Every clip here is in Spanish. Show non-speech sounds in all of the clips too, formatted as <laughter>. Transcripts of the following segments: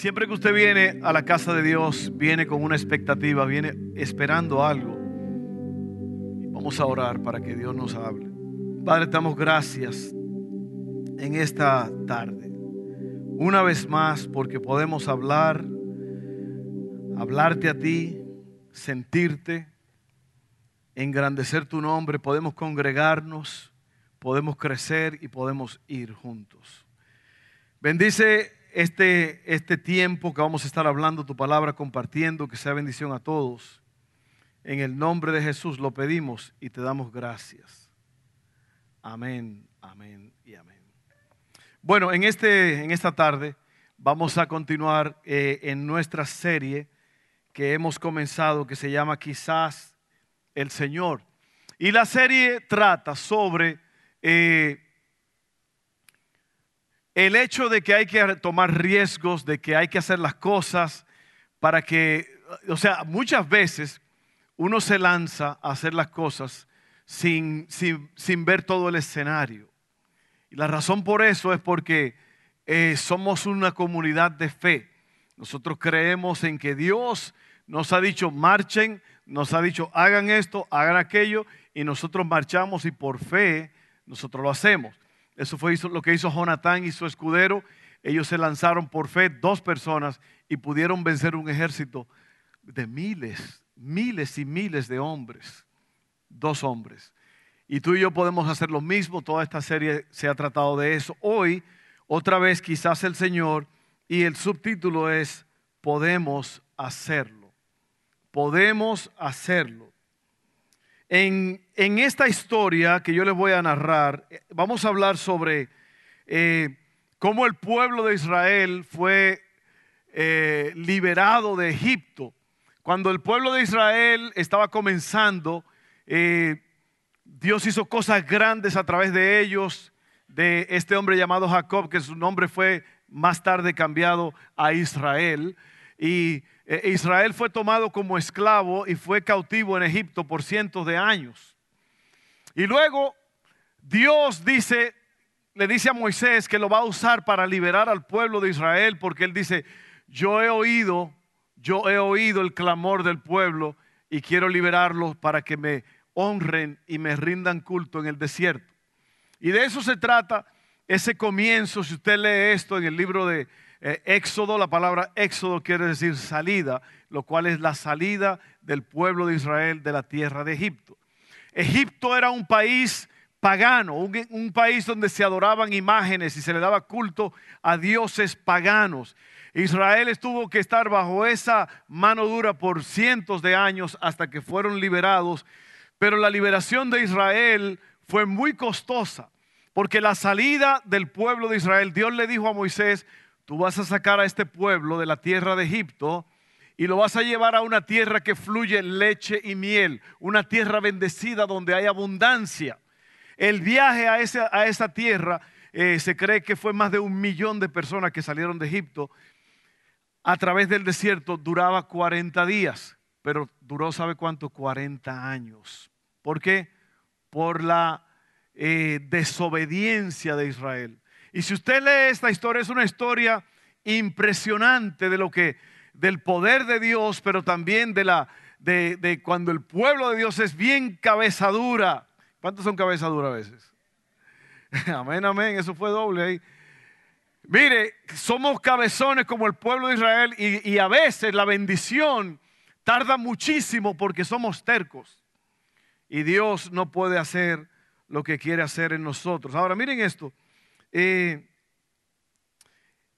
Siempre que usted viene a la casa de Dios, viene con una expectativa, viene esperando algo. Vamos a orar para que Dios nos hable. Padre, damos gracias en esta tarde. Una vez más, porque podemos hablar, hablarte a ti, sentirte, engrandecer tu nombre, podemos congregarnos, podemos crecer y podemos ir juntos. Bendice este, este tiempo que vamos a estar hablando tu palabra, compartiendo, que sea bendición a todos. En el nombre de Jesús lo pedimos y te damos gracias. Amén, amén y amén. Bueno, en, este, en esta tarde vamos a continuar eh, en nuestra serie que hemos comenzado, que se llama Quizás el Señor. Y la serie trata sobre... Eh, el hecho de que hay que tomar riesgos, de que hay que hacer las cosas para que, o sea, muchas veces uno se lanza a hacer las cosas sin, sin, ver todo el escenario. Y la razón por eso es porque eh, somos una comunidad de fe. Nosotros creemos en que Dios nos ha dicho marchen, nos ha dicho hagan esto, hagan aquello, y nosotros marchamos y por fe nosotros lo hacemos. Eso fue lo que hizo Jonatán y su escudero. Ellos se lanzaron por fe, dos personas, y pudieron vencer un ejército de miles, miles y miles de hombres. Dos hombres. Y tú y yo podemos hacer lo mismo. Toda esta serie se ha tratado de eso. Hoy, otra vez, quizás el Señor, y el subtítulo es, podemos hacerlo. Podemos hacerlo. En, esta historia que yo les voy a narrar, eh, vamos a hablar sobre eh, cómo el pueblo de Israel fue eh, liberado de Egipto. Cuando el pueblo de Israel estaba comenzando, Dios hizo cosas grandes a través de ellos, de este hombre llamado Jacob, que su nombre fue más tarde cambiado a Israel. Y Israel fue tomado como esclavo y fue cautivo en Egipto por cientos de años. Y luego Dios dice, le dice a Moisés que lo va a usar para liberar al pueblo de Israel, porque él dice, yo he oído, yo he oído el clamor del pueblo y quiero liberarlos para que me honren y me rindan culto en el desierto. Y de eso se trata ese comienzo, si usted lee esto en el libro de eh, éxodo, la palabra éxodo quiere decir salida, lo cual es la salida del pueblo de Israel de la tierra de Egipto. Egipto era un país pagano, un, país donde se adoraban imágenes y se le daba culto a dioses paganos. Israel estuvo que estar bajo esa mano dura por cientos de años hasta que fueron liberados, pero la liberación de Israel fue muy costosa, porque la salida del pueblo de Israel, Dios le dijo a Moisés, Tú vas a sacar a este pueblo de la tierra de Egipto y lo vas a llevar a una tierra que fluye leche y miel, una tierra bendecida donde hay abundancia. El viaje a, a esa tierra eh, se cree que fue más de un millón de personas que salieron de Egipto a través del desierto, duraba 40 días, pero duró, ¿sabe cuánto? 40 años. ¿Por qué? Por la eh, desobediencia de Israel. Y si usted lee esta historia, es una historia impresionante de lo que, del poder de Dios, pero también de la, de, cuando el pueblo de Dios es bien cabezadura. ¿Cuántos son cabezadura a veces? <laughs> amén, amén, eso fue doble ahí. Mire, somos cabezones como el pueblo de Israel y, y a veces la bendición tarda muchísimo porque somos tercos. Y Dios no puede hacer lo que quiere hacer en nosotros. Ahora, miren esto. Eh,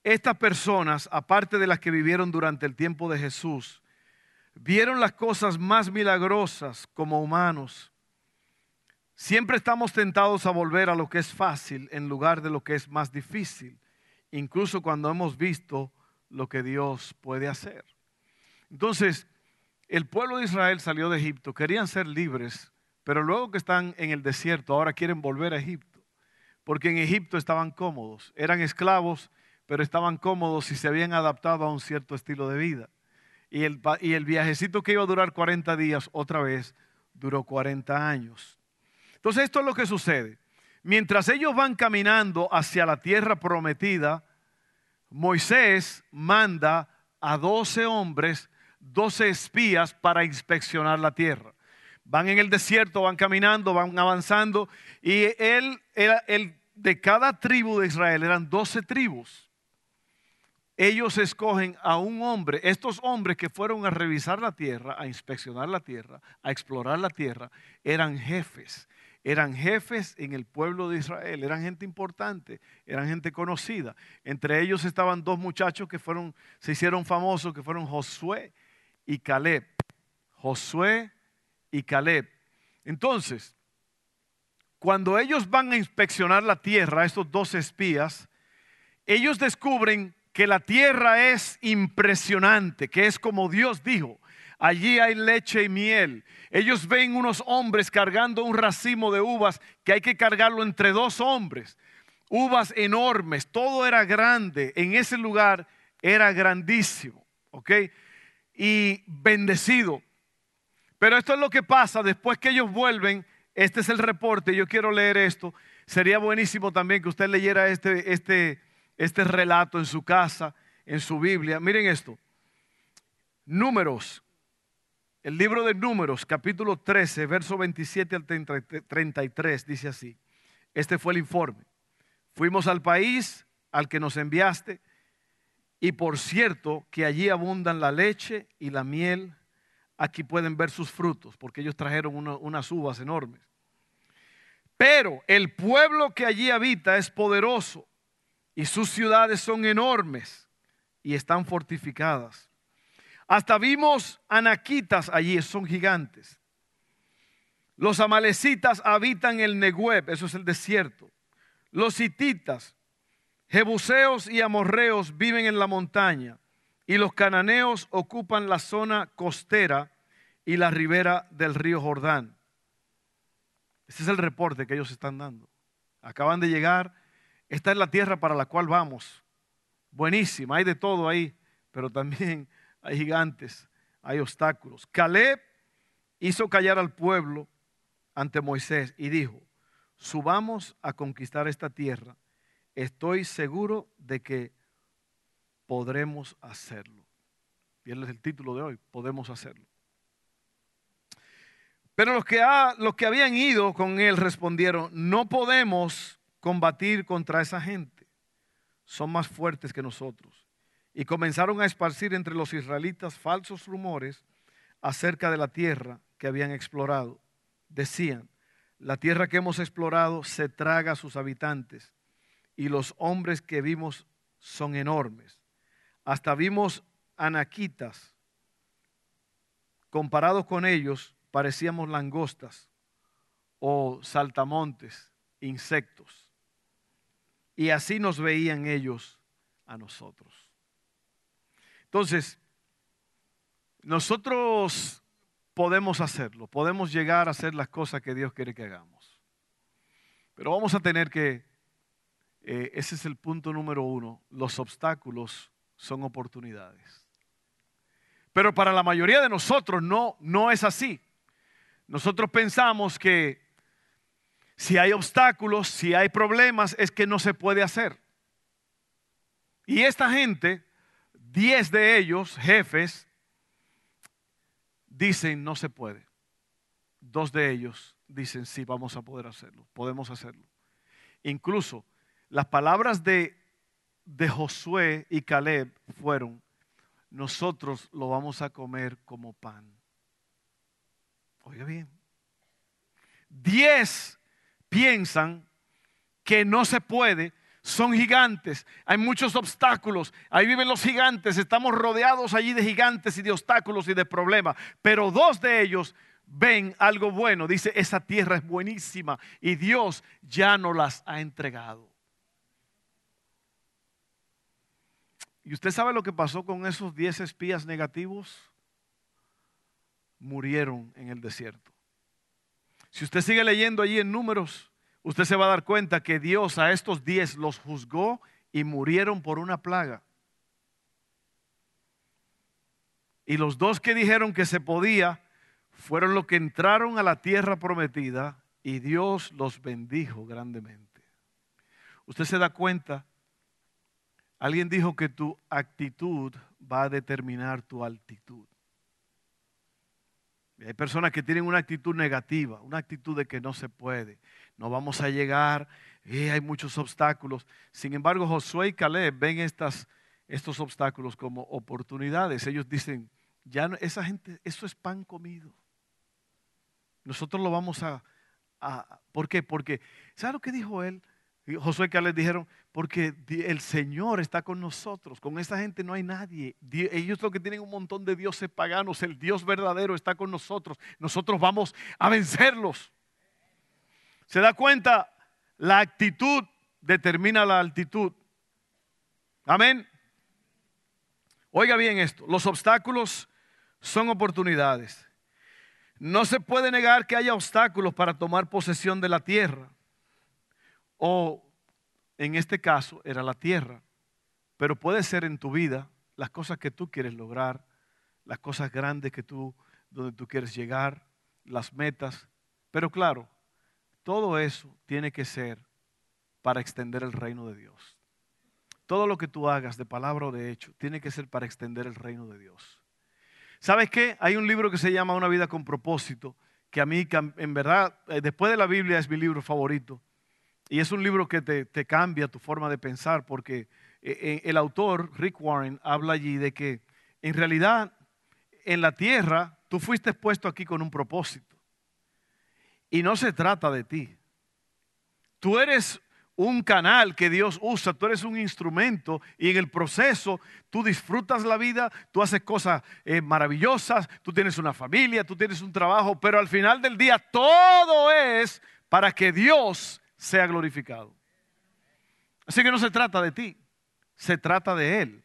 estas personas, aparte de las que vivieron durante el tiempo de Jesús, vieron las cosas más milagrosas como humanos. Siempre estamos tentados a volver a lo que es fácil en lugar de lo que es más difícil, incluso cuando hemos visto lo que Dios puede hacer. Entonces, el pueblo de Israel salió de Egipto, querían ser libres, pero luego que están en el desierto, ahora quieren volver a Egipto, porque en Egipto estaban cómodos, eran esclavos, pero estaban cómodos y se habían adaptado a un cierto estilo de vida. Y el, y el viajecito que iba a durar 40 días, otra vez, duró 40 años. Entonces esto es lo que sucede. Mientras ellos van caminando hacia la tierra prometida, Moisés manda a 12 hombres, 12 espías para inspeccionar la tierra. Van en el desierto, van caminando, van avanzando y él era el de cada tribu de Israel, eran 12 tribus. Ellos escogen a un hombre, estos hombres que fueron a revisar la tierra, a inspeccionar la tierra, a explorar la tierra, eran jefes eran jefes en el pueblo de Israel, eran gente importante, eran gente conocida. Entre ellos estaban dos muchachos que fueron, se hicieron famosos, que fueron Josué y Caleb. Josué y Caleb. Entonces, cuando ellos van a inspeccionar la tierra, estos dos espías, ellos descubren que la tierra es impresionante, que es como Dios dijo. Allí hay leche y miel. Ellos ven unos hombres cargando un racimo de uvas que hay que cargarlo entre dos hombres. Uvas enormes, todo era grande. En ese lugar era grandísimo, ¿ok? Y bendecido. Pero esto es lo que pasa después que ellos vuelven. Este es el reporte, yo quiero leer esto. Sería buenísimo también que usted leyera este, este, este relato en su casa, en su Biblia. Miren esto. Números el libro de Números, capítulo 13, verso 27 al 33, dice así. Este fue el informe. Fuimos al país al que nos enviaste y por cierto que allí abundan la leche y la miel. Aquí pueden ver sus frutos porque ellos trajeron unas uvas enormes. Pero el pueblo que allí habita es poderoso y sus ciudades son enormes y están fortificadas. Hasta vimos anaquitas allí, son gigantes. Los amalecitas habitan el Negueb, eso es el desierto. Los hititas, jebuseos y amorreos viven en la montaña. Y los cananeos ocupan la zona costera y la ribera del río Jordán. Ese es el reporte que ellos están dando. Acaban de llegar. Esta es la tierra para la cual vamos. Buenísima, hay de todo ahí, pero también <laughs> hay gigantes, hay obstáculos. Caleb hizo callar al pueblo ante Moisés y dijo, subamos a conquistar esta tierra. Estoy seguro de que podremos hacerlo. Y él es el título de hoy, podemos hacerlo. Pero los que, los que habían ido con él respondieron, no podemos combatir contra esa gente. Son más fuertes que nosotros y comenzaron a esparcir entre los israelitas falsos rumores acerca de la tierra que habían explorado. Decían, la tierra que hemos explorado se traga a sus habitantes y los hombres que vimos son enormes. Hasta vimos anaquitas. Comparados con ellos, parecíamos langostas o saltamontes, insectos. Y así nos veían ellos a nosotros. Entonces, nosotros podemos hacerlo, podemos llegar a hacer las cosas que Dios quiere que hagamos. Pero vamos a tener que, eh, ese es el punto número uno, los obstáculos son oportunidades. Pero para la mayoría de nosotros no, no es así. Nosotros pensamos que si hay obstáculos, si hay problemas, es que no se puede hacer. Y esta gente Diez de ellos, jefes, dicen no se puede. Dos de ellos dicen sí, vamos a poder hacerlo, podemos hacerlo. Incluso las palabras de, de Josué y Caleb fueron, nosotros lo vamos a comer como pan. Oiga bien, diez piensan que no se puede son gigantes, hay muchos obstáculos, ahí viven los gigantes, estamos rodeados allí de gigantes y de obstáculos y de problemas, pero dos de ellos ven algo bueno, dice, esa tierra es buenísima y Dios ya no las ha entregado. ¿Y usted sabe lo que pasó con esos diez espías negativos? murieron en el desierto. Si usted sigue leyendo allí en números, usted se va a dar cuenta que Dios a estos diez los juzgó y murieron por una plaga. Y los dos que dijeron que se podía fueron los que entraron a la tierra prometida y Dios los bendijo grandemente. Usted se da cuenta, alguien dijo que tu actitud va a determinar tu altitud. Hay personas que tienen una actitud negativa, una actitud de que no se puede, no vamos a llegar, eh, hay muchos obstáculos. Sin embargo, Josué y Caleb ven estas, estos obstáculos como oportunidades. Ellos dicen, ya esa gente, eso es pan comido. Nosotros lo vamos a, a ¿por qué? Porque, ¿sabe lo que dijo él? Josué y Caleb dijeron, porque el Señor está con nosotros, con esa gente no hay nadie. Ellos lo que tienen un montón de dioses paganos, el Dios verdadero está con nosotros. Nosotros vamos a vencerlos. ¿Se da cuenta? La actitud determina la altitud. Amén. Oiga bien esto, los obstáculos son oportunidades. No se puede negar que haya obstáculos para tomar posesión de la tierra. O en este caso era la tierra. Pero puede ser en tu vida las cosas que tú quieres lograr, las cosas grandes que tú, donde tú quieres llegar, las metas. Pero claro, todo eso tiene que ser para extender el reino de Dios. Todo lo que tú hagas de palabra o de hecho tiene que ser para extender el reino de Dios. ¿Sabes qué? Hay un libro que se llama Una vida con propósito, que a mí, en verdad, eh, después de la Biblia es mi libro favorito. Y es un libro que te, cambia tu forma de pensar, porque eh, eh, el autor, Rick Warren, habla allí de que en realidad en la tierra tú fuiste puesto aquí con un propósito. Y no se trata de ti. Tú eres un canal que Dios usa, tú eres un instrumento y en el proceso tú disfrutas la vida, tú haces cosas eh, maravillosas, tú tienes una familia, tú tienes un trabajo, pero al final del día todo es para que Dios sea glorificado. Así que no se trata de ti, se trata de Él.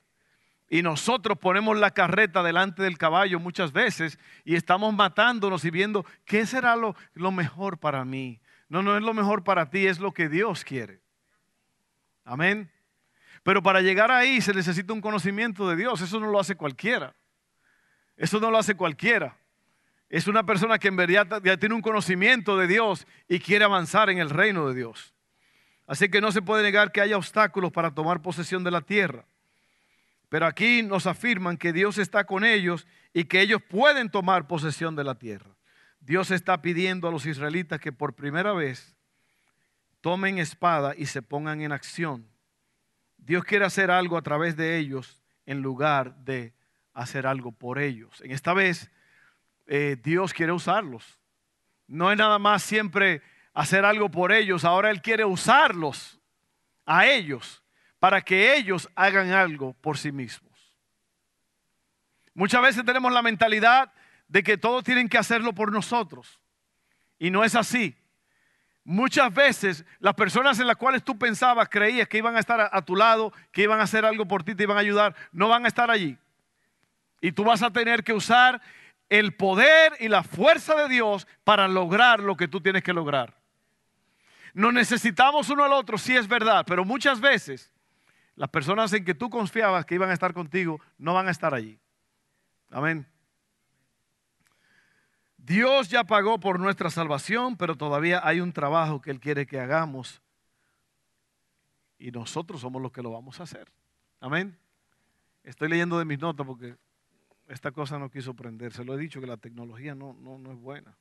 Y nosotros ponemos la carreta delante del caballo muchas veces y estamos matándonos y viendo qué será lo, lo mejor para mí. No, no es lo mejor para ti, es lo que Dios quiere. Amén. Pero para llegar ahí se necesita un conocimiento de Dios. Eso no lo hace cualquiera. Eso no lo hace cualquiera. Es una persona que en verdad ya tiene un conocimiento de Dios y quiere avanzar en el reino de Dios. Así que no se puede negar que haya obstáculos para tomar posesión de la tierra. Pero aquí nos afirman que Dios está con ellos y que ellos pueden tomar posesión de la tierra. Dios está pidiendo a los israelitas que por primera vez tomen espada y se pongan en acción. Dios quiere hacer algo a través de ellos en lugar de hacer algo por ellos. En esta vez, eh, Dios quiere usarlos. No es nada más siempre hacer algo por ellos, ahora Él quiere usarlos a ellos para que ellos hagan algo por sí mismos. Muchas veces tenemos la mentalidad de que todos tienen que hacerlo por nosotros. Y no es así. Muchas veces las personas en las cuales tú pensabas, creías que iban a estar a, tu lado, que iban a hacer algo por ti, te iban a ayudar, no van a estar allí. Y tú vas a tener que usar el poder y la fuerza de Dios para lograr lo que tú tienes que lograr. Nos necesitamos uno al otro, sí es verdad, pero muchas veces las personas en que tú confiabas que iban a estar contigo no van a estar allí. Amén. Dios ya pagó por nuestra salvación, pero todavía hay un trabajo que Él quiere que hagamos. Y nosotros somos los que lo vamos a hacer. Amén. Estoy leyendo de mis notas porque esta cosa no quiso prender. Se lo he dicho que la tecnología no, no, es buena.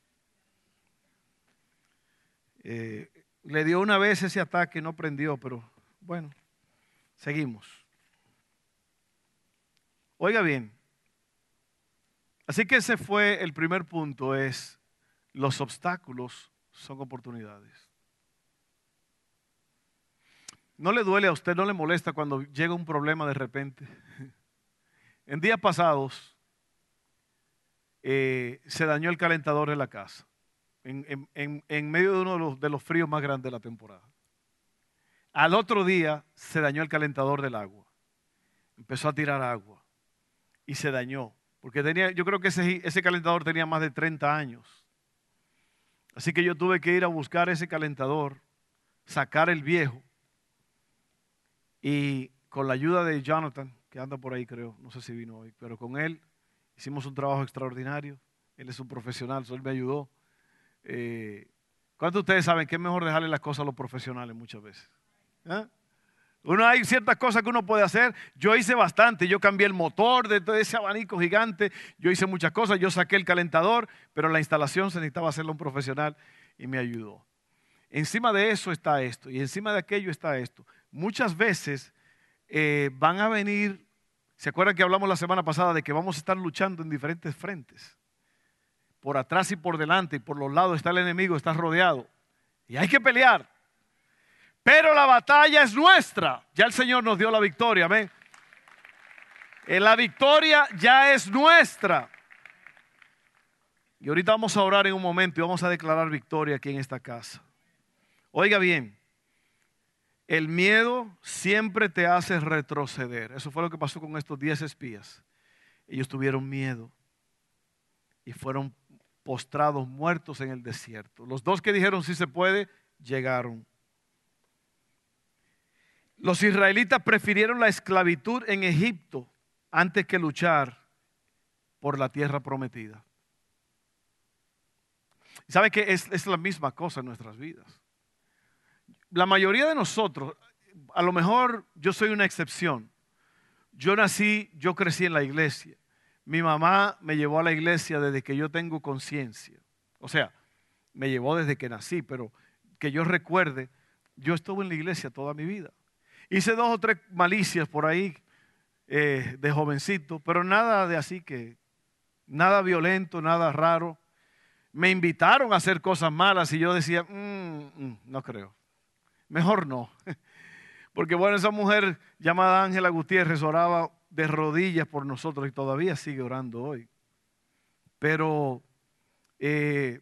Eh, le dio una vez ese ataque, no prendió, pero bueno, seguimos. Oiga bien, Así que ese fue el primer punto, es los obstáculos son oportunidades. ¿No le duele a usted, no le molesta cuando llega un problema de repente? <laughs> En días pasados eh, se dañó el calentador de la casa, en, medio de uno de los, de los fríos más grandes de la temporada. Al otro día se dañó el calentador del agua. Empezó a tirar agua y se dañó porque tenía, yo creo que ese, ese calentador tenía más de 30 años. Así que yo tuve que ir a buscar ese calentador, sacar el viejo y con la ayuda de Jonathan, que anda por ahí creo, no sé si vino hoy, pero con él hicimos un trabajo extraordinario. Él es un profesional, él me ayudó. Eh, ¿Cuántos de ustedes saben que es mejor dejarle las cosas a los profesionales muchas veces? ¿Eh? Uno hay ciertas cosas que uno puede hacer. Yo hice bastante. Yo cambié el motor de todo ese abanico gigante. Yo hice muchas cosas. Yo saqué el calentador, pero la instalación se necesitaba hacerla un profesional y me ayudó. Encima de eso está esto y encima de aquello está esto. Muchas veces eh, van a venir, ¿se acuerdan que hablamos la semana pasada de que vamos a estar luchando en diferentes frentes? Por atrás y por delante y por los lados está el enemigo, está rodeado. Y hay que pelear. Pero la batalla es nuestra. Ya el Señor nos dio la victoria, amén. Eh, la victoria ya es nuestra. Y ahorita vamos a orar en un momento y vamos a declarar victoria aquí en esta casa. Oiga bien, el miedo siempre te hace retroceder. Eso fue lo que pasó con estos diez espías. Ellos tuvieron miedo y fueron postrados muertos en el desierto. Los dos que dijeron si se puede, llegaron. Los israelitas prefirieron la esclavitud en Egipto antes que luchar por la tierra prometida. ¿Saben que es, es la misma cosa en nuestras vidas? La mayoría de nosotros, a lo mejor yo soy una excepción. Yo nací, yo crecí en la iglesia. Mi mamá me llevó a la iglesia desde que yo tengo conciencia. O sea, me llevó desde que nací, pero que yo recuerde, yo estuve en la iglesia toda mi vida. Hice dos o tres malicias por ahí eh, de jovencito, pero nada de así que, nada violento, nada raro. Me invitaron a hacer cosas malas y yo decía, mm, mm, no creo, mejor no. <laughs> Porque bueno, esa mujer llamada Ángela Gutiérrez oraba de rodillas por nosotros y todavía sigue orando hoy. Pero eh,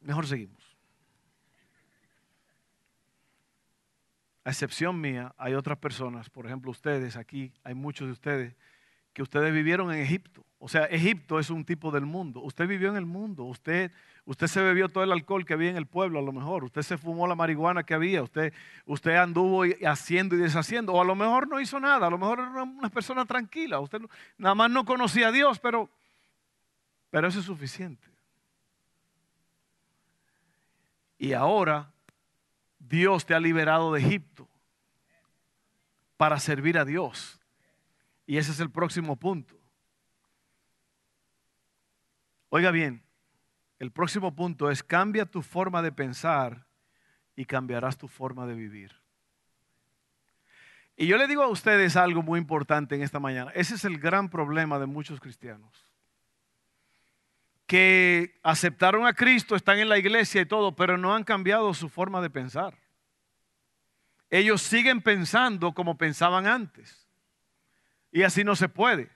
mejor seguimos. a excepción mía, hay otras personas, por ejemplo ustedes aquí, hay muchos de ustedes, que ustedes vivieron en Egipto. O sea, Egipto es un tipo del mundo. Usted vivió en el mundo, usted, usted se bebió todo el alcohol que había en el pueblo a lo mejor, usted se fumó la marihuana que había, usted, usted anduvo haciendo y deshaciendo, o a lo mejor no hizo nada, a lo mejor era una persona tranquila, usted nada más no conocía a Dios, pero, pero eso es suficiente. Y ahora Dios te ha liberado de Egipto para servir a Dios. Y ese es el próximo punto. Oiga bien, el próximo punto es cambia tu forma de pensar y cambiarás tu forma de vivir. Y yo le digo a ustedes algo muy importante en esta mañana. Ese es el gran problema de muchos cristianos. Que aceptaron a Cristo, están en la iglesia y todo, pero no han cambiado su forma de pensar ellos siguen pensando como pensaban antes. Y así no se puede.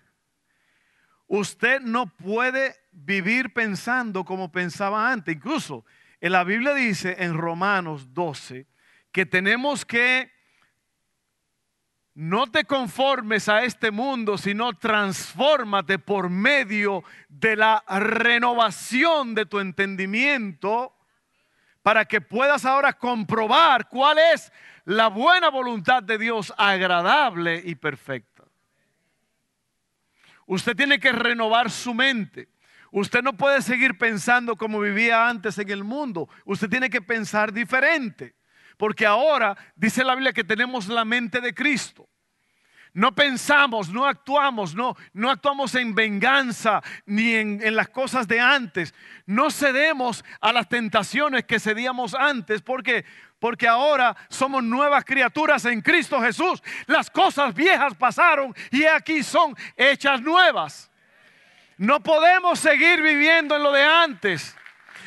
Usted no puede vivir pensando como pensaba antes. Incluso en la Biblia dice en Romanos 12 que tenemos que no te conformes a este mundo, sino transfórmate por medio de la renovación de tu entendimiento para que puedas ahora comprobar cuál es la buena voluntad de Dios agradable y perfecta. Usted tiene que renovar su mente. Usted no puede seguir pensando como vivía antes en el mundo. Usted tiene que pensar diferente. Porque ahora dice la Biblia que tenemos la mente de Cristo. No pensamos, no actuamos, no, no actuamos en venganza ni en, en, las cosas de antes. No cedemos a las tentaciones que cedíamos antes. porque porque ahora somos nuevas criaturas en Cristo Jesús. Las cosas viejas pasaron y aquí son hechas nuevas. No podemos seguir viviendo en lo de antes.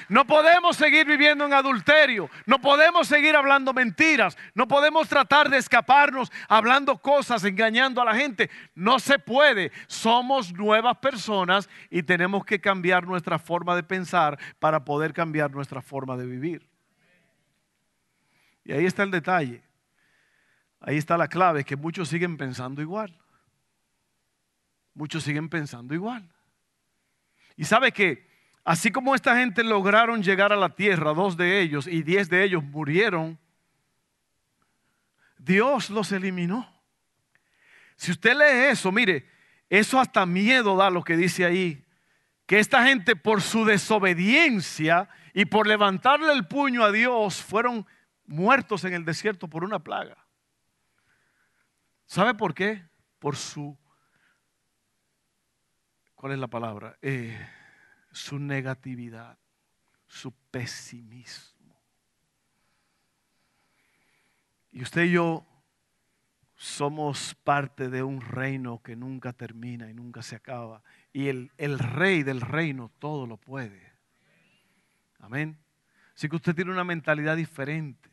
No podemos seguir viviendo en adulterio. No podemos seguir hablando mentiras. No podemos tratar de escaparnos hablando cosas, engañando a la gente. No se puede. Somos nuevas personas y tenemos que cambiar nuestra forma de pensar para poder cambiar nuestra forma de vivir. Y ahí está el detalle. Ahí está la clave, que muchos siguen pensando igual. muchos siguen pensando igual. Y sabe que así como esta gente lograron llegar a la tierra, dos de ellos y diez de ellos murieron, Dios los eliminó. Si usted lee eso, mire, eso hasta miedo da lo que dice ahí. Que esta gente por su desobediencia y por levantarle el puño a Dios fueron muertos en el desierto por una plaga. ¿Sabe por qué? Por su, ¿cuál es la palabra? Eh, su negatividad, su pesimismo. Y usted y yo somos parte de un reino que nunca termina y nunca se acaba. Y el, el, rey del reino todo lo puede. Amén. Así que usted tiene una mentalidad diferente.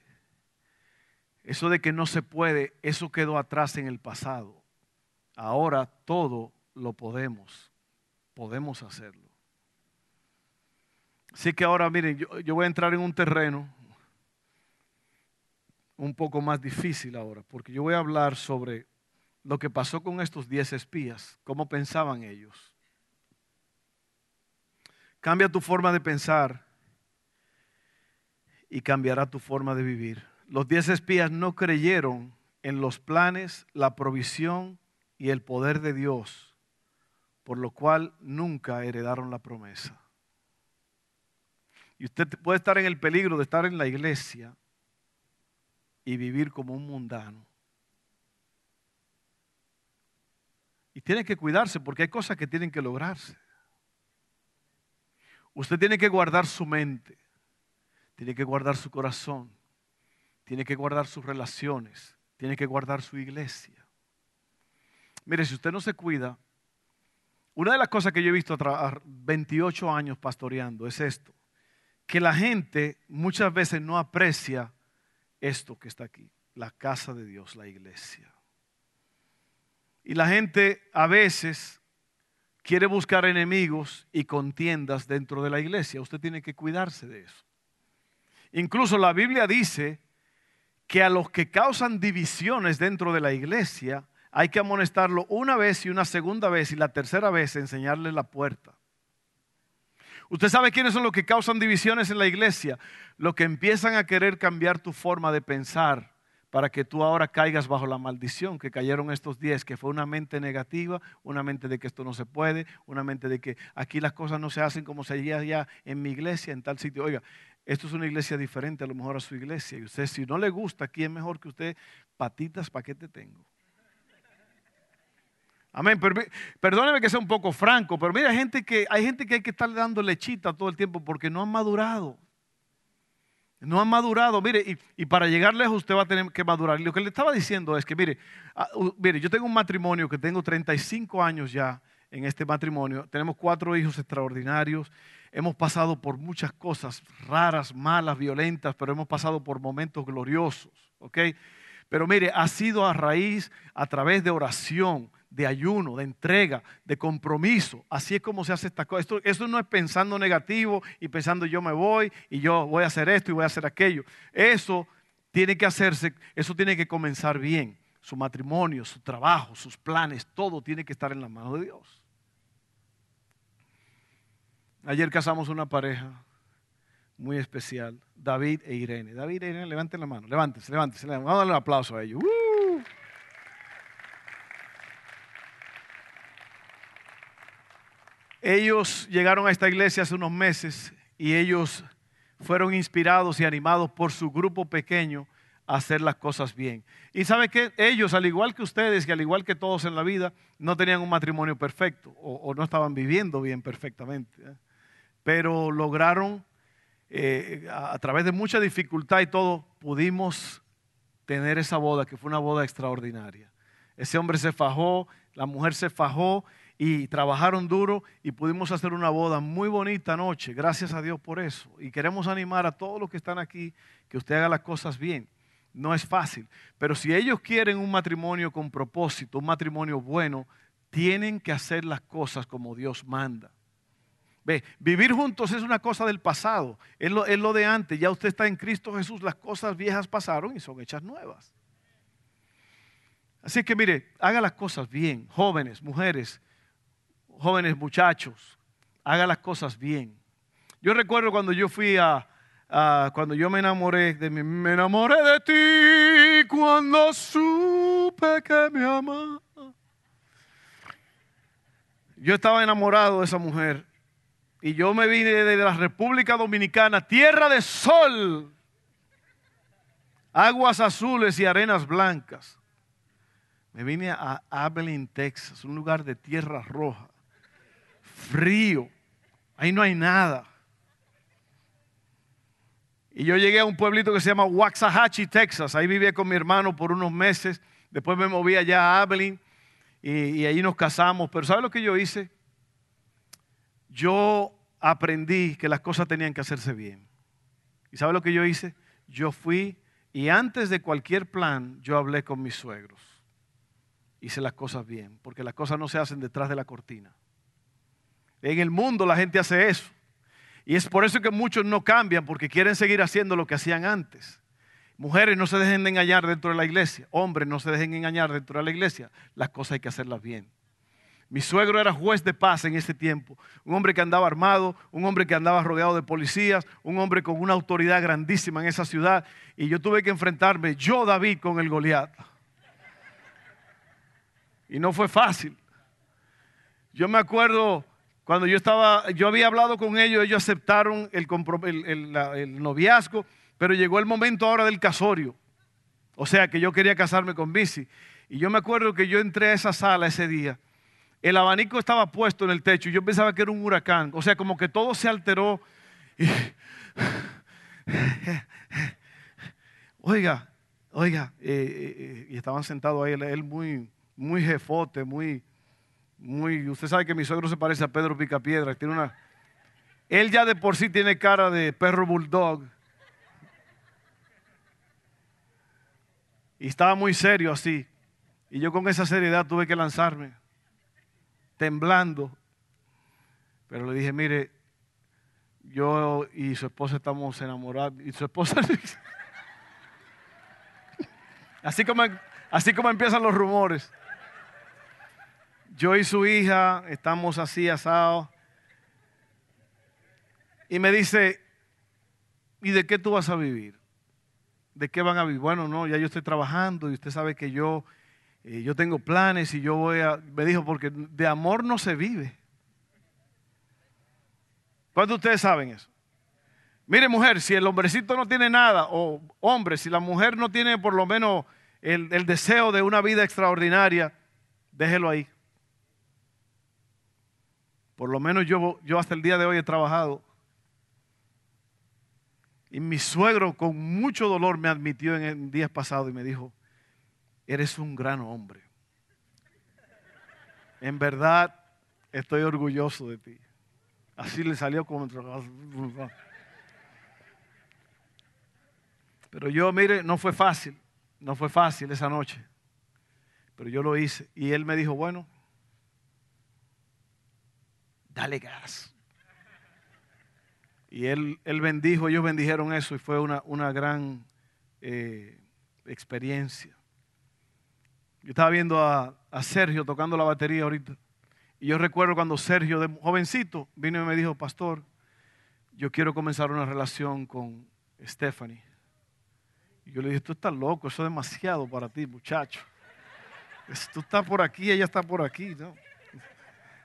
Eso de que no se puede, eso quedó atrás en el pasado. Ahora todo lo podemos. Podemos hacerlo. Así que ahora, miren, yo, voy a entrar en un terreno un poco más difícil ahora, porque yo voy a hablar sobre lo que pasó con estos diez espías, cómo pensaban ellos. Cambia tu forma de pensar y cambiará tu forma de vivir. Los diez espías no creyeron en los planes, la provisión y el poder de Dios, por lo cual nunca heredaron la promesa. Y usted puede estar en el peligro de estar en la iglesia y vivir como un mundano. Y tiene que cuidarse porque hay cosas que tienen que lograrse. Usted tiene que guardar su mente, tiene que guardar su corazón, tiene que guardar sus relaciones, tiene que guardar su iglesia. Mire, si usted no se cuida, una de las cosas que yo he visto a 28 años pastoreando es esto, que la gente muchas veces no aprecia esto que está aquí, la casa de Dios, la iglesia. Y la gente a veces quiere buscar enemigos y contiendas dentro de la iglesia. Usted tiene que cuidarse de eso. Incluso la Biblia dice que a los que causan divisiones dentro de la iglesia hay que amonestarlo una vez y una segunda vez y la tercera vez enseñarle la puerta. Usted sabe quiénes son los que causan divisiones en la iglesia, los que empiezan a querer cambiar tu forma de pensar para que tú ahora caigas bajo la maldición que cayeron estos diez, que fue una mente negativa, una mente de que esto no se puede, una mente de que aquí las cosas no se hacen como se hacía allá en mi iglesia, en tal sitio. Oiga, esto es una iglesia diferente a lo mejor a su iglesia. Y usted, si no le gusta, es mejor que usted, patitas, ¿para qué te tengo? Amén. Perdóneme que sea un poco franco, pero mira, hay gente que, hay gente que hay que estar dando lechita todo el tiempo porque no han madurado. No han madurado, mire, y, para llegar lejos usted va a tener que madurar. Lo que le estaba diciendo es que, mire, mire, yo tengo un matrimonio que tengo 35 años ya en este matrimonio. Tenemos cuatro hijos extraordinarios. Hemos pasado por muchas cosas raras, malas, violentas, pero hemos pasado por momentos gloriosos, ¿ok? Pero mire, ha sido a raíz, a través de oración, de ayuno, de entrega, de compromiso. Así es como se hace esta cosa. Esto, esto, no es pensando negativo y pensando yo me voy y yo voy a hacer esto y voy a hacer aquello. Eso tiene que hacerse, eso tiene que comenzar bien. Su matrimonio, su trabajo, sus planes, todo tiene que estar en la mano de Dios. Ayer casamos una pareja muy especial, David e Irene. David e Irene, levanten la mano, levántense, levántense. Vamos a darle un aplauso a ellos. ¡Uh! Ellos llegaron a esta iglesia hace unos meses y ellos fueron inspirados y animados por su grupo pequeño a hacer las cosas bien. Y sabe que ellos, al igual que ustedes y al igual que todos en la vida, no tenían un matrimonio perfecto o, no estaban viviendo bien perfectamente. ¿eh? Pero lograron, eh, a través de mucha dificultad y todo, pudimos tener esa boda, que fue una boda extraordinaria. Ese hombre se fajó, la mujer se fajó y trabajaron duro y pudimos hacer una boda muy bonita anoche. Gracias a Dios por eso. Y queremos animar a todos los que están aquí que usted haga las cosas bien. No es fácil, pero si ellos quieren un matrimonio con propósito, un matrimonio bueno, tienen que hacer las cosas como Dios manda. Ve, vivir juntos es una cosa del pasado, es lo, es lo de antes. Ya usted está en Cristo Jesús, las cosas viejas pasaron y son hechas nuevas. Así que mire, haga las cosas bien, jóvenes, mujeres, jóvenes muchachos, haga las cosas bien. Yo recuerdo cuando yo fui a, cuando yo me enamoré de mí, me enamoré de ti cuando supe que me amaba. Yo estaba enamorado de esa mujer y yo me vine de la República Dominicana, tierra de sol, aguas azules y arenas blancas. Me vine a Abilene, Texas, un lugar de tierra roja, frío, ahí no hay nada. Y yo llegué a un pueblito que se llama Waxahachie, Texas. Ahí vivía con mi hermano por unos meses. Después me moví allá a Abilene y, y ahí nos casamos. Pero ¿sabe lo que yo hice? Yo aprendí que las cosas tenían que hacerse bien. ¿Y sabe lo que yo hice? Yo fui y antes de cualquier plan yo hablé con mis suegros. Hice las cosas bien, porque las cosas no se hacen detrás de la cortina. En el mundo la gente hace eso. Y es por eso que muchos no cambian, porque quieren seguir haciendo lo que hacían antes. Mujeres no se dejen de engañar dentro de la iglesia. Hombres no se dejen engañar dentro de la iglesia. Las cosas hay que hacerlas bien. Mi suegro era juez de paz en ese tiempo. Un hombre que andaba armado, un hombre que andaba rodeado de policías, un hombre con una autoridad grandísima en esa ciudad. Y yo tuve que enfrentarme, yo David, con el Goliat. Y no fue fácil. Yo me acuerdo cuando yo estaba, yo había hablado con ellos, ellos aceptaron el, noviazgo, pero llegó el momento ahora del casorio. O sea que yo quería casarme con Bici. Y yo me acuerdo que yo entré a esa sala ese día. El abanico estaba puesto en el techo y yo pensaba que era un huracán. O sea, como que todo se alteró. <laughs> oiga, oiga, eh, eh, eh, y estaban sentados ahí, él muy, muy jefote, muy, muy, usted sabe que mi suegro se parece a Pedro Picapiedra, tiene una, él ya de por sí tiene cara de perro bulldog. Y estaba muy serio así. Y yo con esa seriedad tuve que lanzarme, temblando. Pero le dije, mire, yo y su esposa estamos enamorados. Y su esposa... <laughs> así, como, así como empiezan los rumores. Yo y su hija estamos así asados. Y me dice, ¿y de qué tú vas a vivir? ¿De qué van a vivir? Bueno, no, ya yo estoy trabajando y usted sabe que yo, eh, yo tengo planes y yo voy a... Me dijo, porque de amor no se vive. ¿Cuántos de ustedes saben eso? Mire mujer, si el hombrecito no tiene nada, o hombre, si la mujer no tiene por lo menos el, el deseo de una vida extraordinaria, déjelo ahí. Por lo menos yo, yo hasta el día de hoy he trabajado. Y mi suegro con mucho dolor me admitió en el día pasado y me dijo, eres un gran hombre. En verdad estoy orgulloso de ti. Así le salió como... Pero yo, mire, no fue fácil, no fue fácil esa noche. Pero yo lo hice. Y él me dijo, bueno, dale gas. Y él, él bendijo, ellos bendijeron eso y fue una, una gran eh, experiencia. Yo estaba viendo a, a, Sergio tocando la batería ahorita. Y yo recuerdo cuando Sergio, de jovencito, vino y me dijo, pastor, yo quiero comenzar una relación con Stephanie. Y yo le dije, tú estás loco, eso es demasiado para ti, muchacho. Tú estás por aquí, ella está por aquí.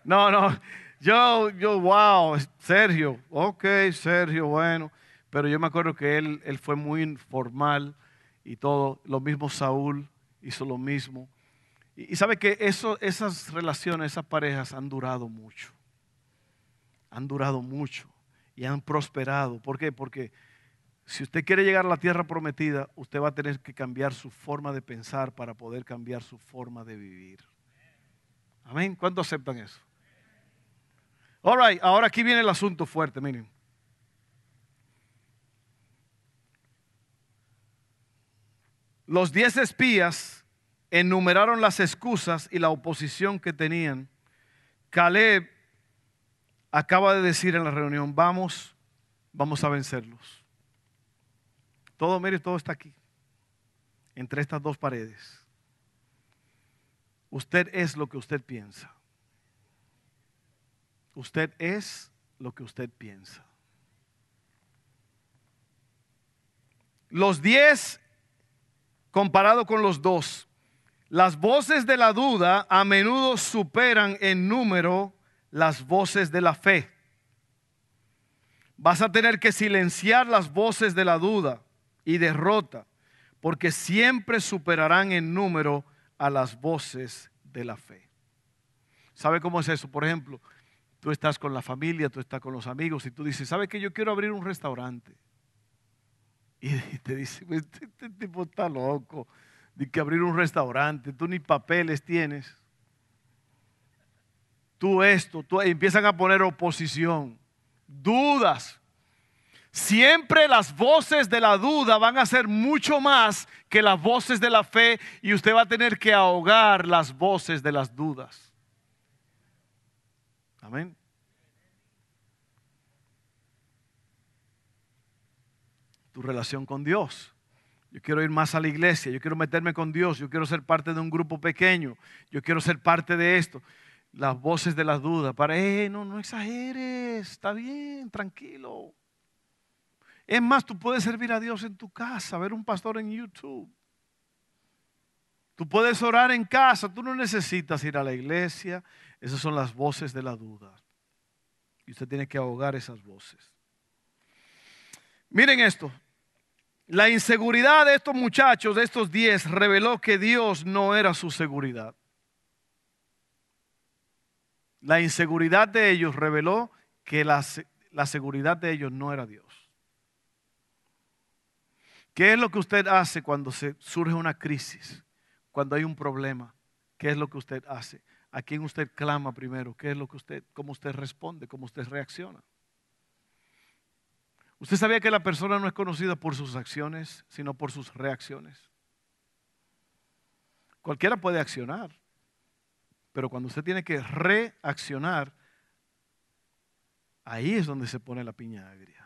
No, no, no. Yo, yo, wow, Sergio, ok, Sergio, bueno. Pero yo me acuerdo que él, él fue muy informal y todo. Lo mismo Saúl hizo lo mismo. Y, sabe que eso, esas relaciones, esas parejas han durado mucho. Han durado mucho y han prosperado. ¿Por qué? Porque si usted quiere llegar a la tierra prometida, usted va a tener que cambiar su forma de pensar para poder cambiar su forma de vivir. Amén. ¿Cuántos aceptan eso? All ahora aquí viene el asunto fuerte, miren. Los diez espías enumeraron las excusas y la oposición que tenían. Caleb acaba de decir en la reunión, vamos, vamos a vencerlos. Todo, mire, todo está aquí, entre estas dos paredes. Usted es lo que usted piensa. Usted es lo que usted piensa. Los diez comparado con los dos. Las voces de la duda a menudo superan en número las voces de la fe. Vas a tener que silenciar las voces de la duda y derrota, porque siempre superarán en número a las voces de la fe. ¿Sabe cómo es eso? Por ejemplo, tú estás con la familia, tú estás con los amigos y tú dices, ¿sabe que yo quiero abrir un restaurante? Y te dice, pues, este, este, tipo está loco, de que abrir un restaurante, tú ni papeles tienes. Tú esto, tú, empiezan a poner oposición, dudas. Siempre las voces de la duda van a ser mucho más que las voces de la fe y usted va a tener que ahogar las voces de las dudas. Amén. tu relación con Dios. Yo quiero ir más a la iglesia, yo quiero meterme con Dios, yo quiero ser parte de un grupo pequeño, yo quiero ser parte de esto. Las voces de la duda, para, eh, no, no exageres, está bien, tranquilo. Es más, tú puedes servir a Dios en tu casa, ver un pastor en YouTube. Tú puedes orar en casa, tú no necesitas ir a la iglesia. Esas son las voces de la duda. Y usted tiene que ahogar esas voces. Miren esto. La inseguridad de estos muchachos, de estos diez, reveló que Dios no era su seguridad. La inseguridad de ellos reveló que la, la seguridad de ellos no era Dios. ¿Qué es lo que usted hace cuando se surge una crisis? Cuando hay un problema. ¿Qué es lo que usted hace? ¿A quién usted clama primero? ¿Qué es lo que usted, cómo usted responde? ¿Cómo usted reacciona? ¿Usted sabía que la persona no es conocida por sus acciones, sino por sus reacciones? Cualquiera puede accionar, pero cuando usted tiene que reaccionar, ahí es donde se pone la piña agria.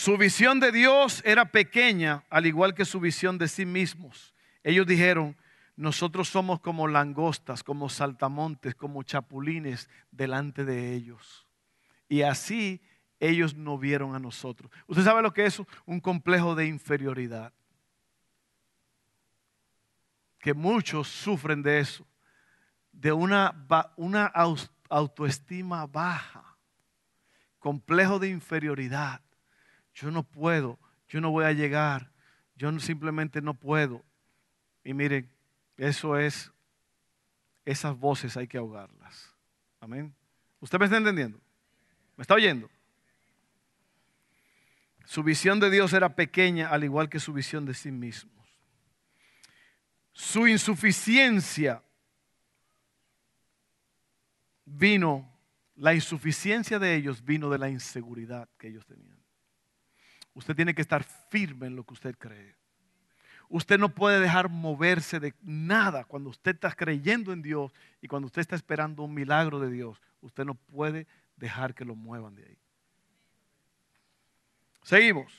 Su visión de Dios era pequeña, al igual que su visión de sí mismos. Ellos dijeron, nosotros somos como langostas, como saltamontes, como chapulines delante de ellos. Y así ellos no vieron a nosotros. ¿Usted sabe lo que es un complejo de inferioridad? Que muchos sufren de eso, de una, una autoestima baja, complejo de inferioridad. Yo no puedo, yo no voy a llegar, yo simplemente no puedo. Y miren, eso es, esas voces hay que ahogarlas. Amén. ¿Usted me está entendiendo? ¿Me está oyendo? Su visión de Dios era pequeña, al igual que su visión de sí mismos. Su insuficiencia vino, la insuficiencia de ellos vino de la inseguridad que ellos tenían. Usted tiene que estar firme en lo que usted cree. Usted no puede dejar moverse de nada cuando usted está creyendo en Dios y cuando usted está esperando un milagro de Dios. Usted no puede dejar que lo muevan de ahí. Seguimos.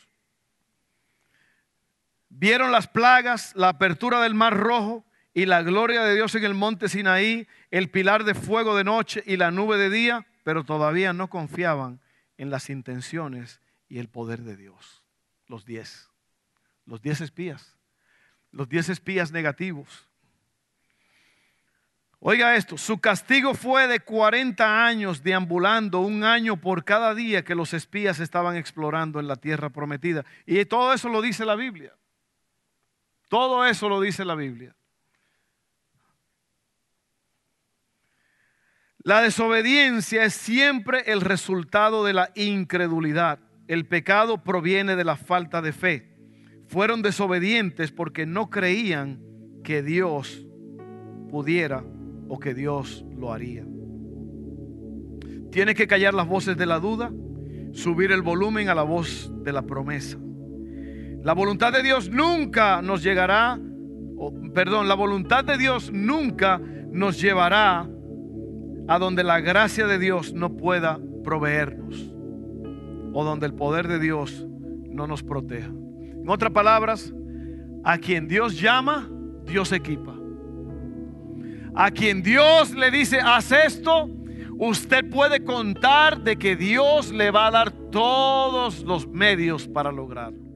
Vieron las plagas, la apertura del mar rojo y la gloria de Dios en el monte Sinaí, el pilar de fuego de noche y la nube de día, pero todavía no confiaban en las intenciones y el poder de Dios. Los diez, los diez espías los diez espías negativos. Oiga esto, su castigo fue de 40 años deambulando, un año por cada día que los espías estaban explorando en la tierra prometida. Y todo eso lo dice la Biblia. Todo eso lo dice la Biblia. La desobediencia es siempre el resultado de la incredulidad. El pecado proviene de la falta de fe fueron desobedientes porque no creían que Dios pudiera o que Dios lo haría. Tiene que callar las voces de la duda, subir el volumen a la voz de la promesa. La voluntad de Dios nunca nos llegará, perdón, la voluntad de Dios nunca nos llevará a donde la gracia de Dios no pueda proveernos o donde el poder de Dios no nos proteja. En otras palabras, a quien Dios llama, Dios equipa. a quien Dios le dice, haz esto, usted puede contar de que Dios le va a dar todos los medios para lograrlo.